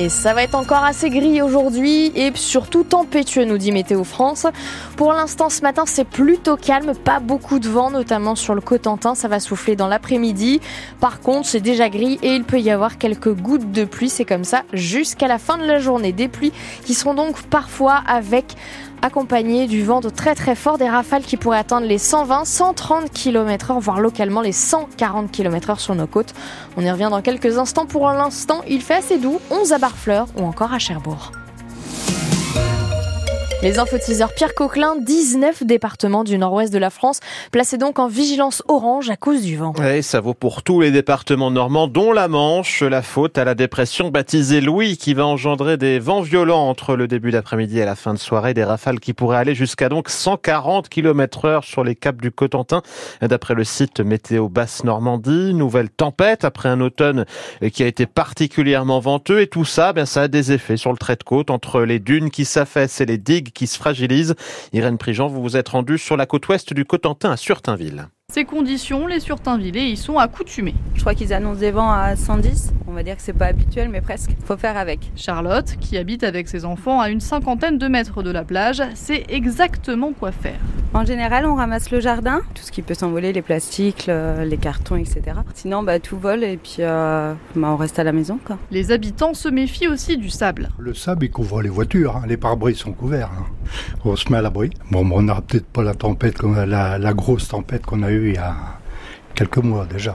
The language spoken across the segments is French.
Et ça va être encore assez gris aujourd'hui et surtout tempétueux, nous dit Météo France. Pour l'instant, ce matin, c'est plutôt calme, pas beaucoup de vent, notamment sur le Cotentin. Ça va souffler dans l'après-midi. Par contre, c'est déjà gris et il peut y avoir quelques gouttes de pluie. C'est comme ça jusqu'à la fin de la journée. Des pluies qui seront donc parfois avec accompagné du vent de très très fort, des rafales qui pourraient atteindre les 120, 130 km/h, voire localement les 140 km/h sur nos côtes. On y revient dans quelques instants. Pour l'instant, il fait assez doux, 11 à Barfleur ou encore à Cherbourg. Les infotiseurs Pierre Coquelin, 19 départements du nord-ouest de la France, placés donc en vigilance orange à cause du vent. Oui, ça vaut pour tous les départements normands, dont la Manche. La faute à la dépression baptisée Louis, qui va engendrer des vents violents entre le début d'après-midi et la fin de soirée, des rafales qui pourraient aller jusqu'à donc 140 km heure sur les caps du Cotentin. D'après le site Météo Basse Normandie, nouvelle tempête après un automne qui a été particulièrement venteux et tout ça, bien, ça a des effets sur le trait de côte entre les dunes qui s'affaissent et les digues qui se fragilise. Irène Prigent, vous vous êtes rendue sur la côte ouest du Cotentin à Surtainville. Ces conditions, les surtainvillés y sont accoutumés. Je crois qu'ils annoncent des vents à 110. On va dire que c'est pas habituel, mais presque. Faut faire avec. Charlotte, qui habite avec ses enfants à une cinquantaine de mètres de la plage, sait exactement quoi faire. En général, on ramasse le jardin, tout ce qui peut s'envoler, les plastiques, les cartons, etc. Sinon, bah, tout vole et puis euh, bah, on reste à la maison. Quoi. Les habitants se méfient aussi du sable. Le sable, il couvre les voitures. Hein. Les pare-brise sont couverts. Hein. On se met à l'abri. Bon, on n'aura peut-être pas la tempête, comme la, la grosse tempête qu'on a eue il y a quelques mois déjà.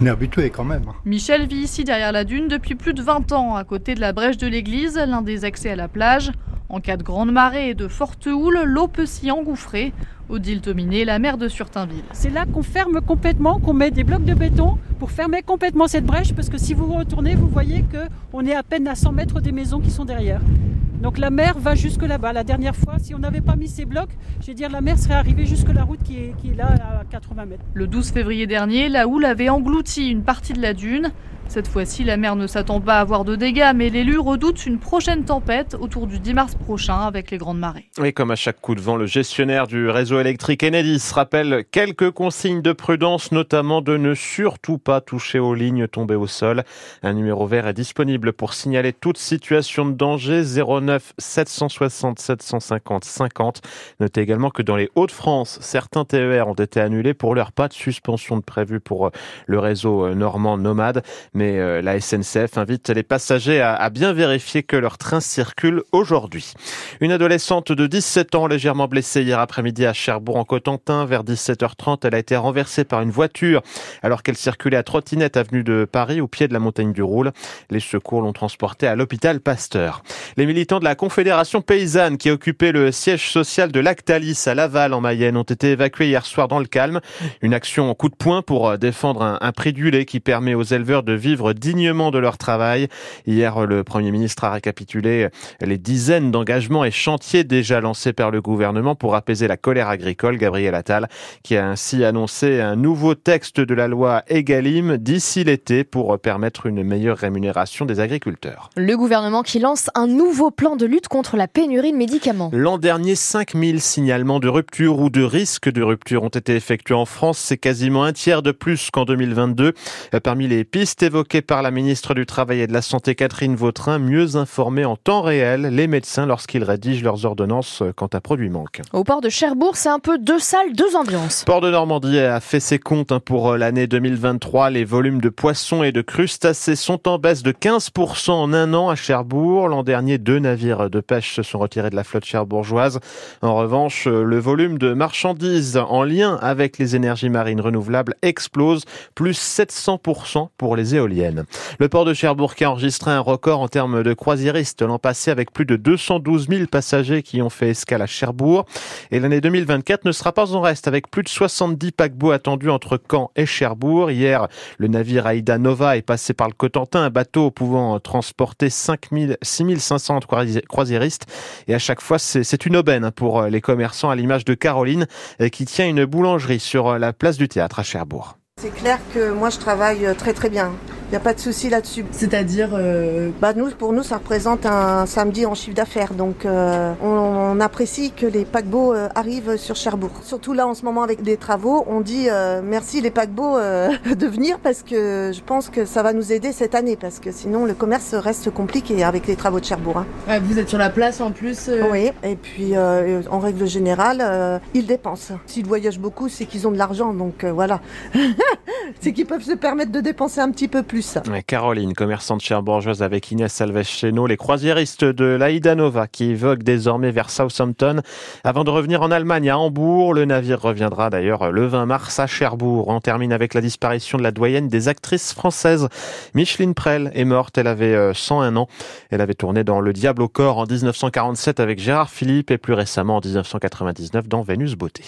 On est habitué quand même. Hein. Michel vit ici derrière la dune depuis plus de 20 ans, à côté de la brèche de l'église, l'un des accès à la plage. En cas de grande marée et de forte houle, l'eau peut s'y engouffrer. Odile Tominé, la maire de Surtainville. C'est là qu'on ferme complètement, qu'on met des blocs de béton pour fermer complètement cette brèche, parce que si vous retournez, vous voyez qu'on est à peine à 100 mètres des maisons qui sont derrière. Donc la mer va jusque là-bas. La dernière fois, si on n'avait pas mis ces blocs, je vais dire la mer serait arrivée jusque la route qui est, qui est là à 80 mètres. Le 12 février dernier, la houle avait englouti une partie de la dune. Cette fois-ci, la mer ne s'attend pas à avoir de dégâts, mais l'élu redoute une prochaine tempête autour du 10 mars prochain avec les grandes marées. Et comme à chaque coup de vent, le gestionnaire du réseau électrique Enedis rappelle quelques consignes de prudence, notamment de ne surtout pas toucher aux lignes tombées au sol. Un numéro vert est disponible pour signaler toute situation de danger 09 760 750 50. Notez également que dans les Hauts-de-France, certains TER ont été annulés pour leur pas de suspension de prévu pour euh, le réseau euh, normand nomade euh, la SNCF invite les passagers à, bien vérifier que leur train circule aujourd'hui. Une adolescente de 17 ans légèrement blessée hier après-midi à Cherbourg en Cotentin vers 17h30, elle a été renversée par une voiture alors qu'elle circulait à trottinette avenue de Paris au pied de la montagne du Roule. Les secours l'ont transportée à l'hôpital Pasteur. Les militants de la Confédération paysanne qui occupaient le siège social de Lactalis à Laval en Mayenne ont été évacués hier soir dans le calme. Une action en coup de poing pour défendre un, un prix du lait qui permet aux éleveurs de vivre dignement de leur travail. Hier, le Premier ministre a récapitulé les dizaines d'engagements et chantiers déjà lancés par le gouvernement pour apaiser la colère agricole. Gabriel Attal, qui a ainsi annoncé un nouveau texte de la loi Egalim d'ici l'été pour permettre une meilleure rémunération des agriculteurs. Le gouvernement qui lance un nouveau plan de lutte contre la pénurie de médicaments. L'an dernier, 5000 signalements de rupture ou de risque de rupture ont été effectués en France. C'est quasiment un tiers de plus qu'en 2022. Parmi les pistes évoquées, évoqué par la ministre du Travail et de la Santé Catherine Vautrin, mieux informer en temps réel les médecins lorsqu'ils rédigent leurs ordonnances quand un produit manque. Au port de Cherbourg, c'est un peu deux salles, deux ambiances. Port de Normandie a fait ses comptes hein, pour euh, l'année 2023. Les volumes de poissons et de crustacés sont en baisse de 15% en un an à Cherbourg. L'an dernier, deux navires de pêche se sont retirés de la flotte cherbourgeoise. En revanche, le volume de marchandises en lien avec les énergies marines renouvelables explose, plus 700% pour les Le port de Cherbourg a enregistré un record en termes de croisiéristes l'an passé avec plus de 212 000 passagers qui ont fait escale à Cherbourg. Et l'année 2024 ne sera pas en reste avec plus de 70 paquebots attendus entre Caen et Cherbourg. Hier, le navire Aïda Nova est passé par le Cotentin, un bateau pouvant transporter 6500 croisiéristes. Et à chaque fois, c'est une aubaine pour les commerçants à l'image de Caroline qui tient une boulangerie sur la place du théâtre à Cherbourg. C'est clair que moi je travaille très très bien Il n'y a pas de souci là-dessus. C'est-à-dire euh, bah nous, Pour nous, ça représente un samedi en chiffre d'affaires. Donc euh, on, apprécie que les paquebots euh, arrivent sur Cherbourg. Surtout là en ce moment avec des travaux, on dit merci les paquebots de venir parce que je pense que ça va nous aider cette année parce que sinon le commerce reste compliqué avec les travaux de Cherbourg. Hein. vous êtes sur la place en plus Oui, et puis en règle générale, ils dépensent. S'ils voyagent beaucoup, c'est qu'ils ont de l'argent. Donc voilà. c'est qu'ils peuvent se permettre de dépenser un petit peu plus. Caroline, commerçante cherbourgeoise avec Inès Salves-Cheno, les croisiéristes de l'Aïda Nova qui voguent désormais vers Southampton avant de revenir en Allemagne à Hambourg. Le navire reviendra d'ailleurs le 20 mars à Cherbourg. On termine avec la disparition de la doyenne des actrices françaises. Micheline Prel est morte, elle avait 101 euh, ans. Elle avait tourné dans Le Diable au corps en 1947 avec Gérard Philippe et plus récemment en 1999 dans Vénus Beauté.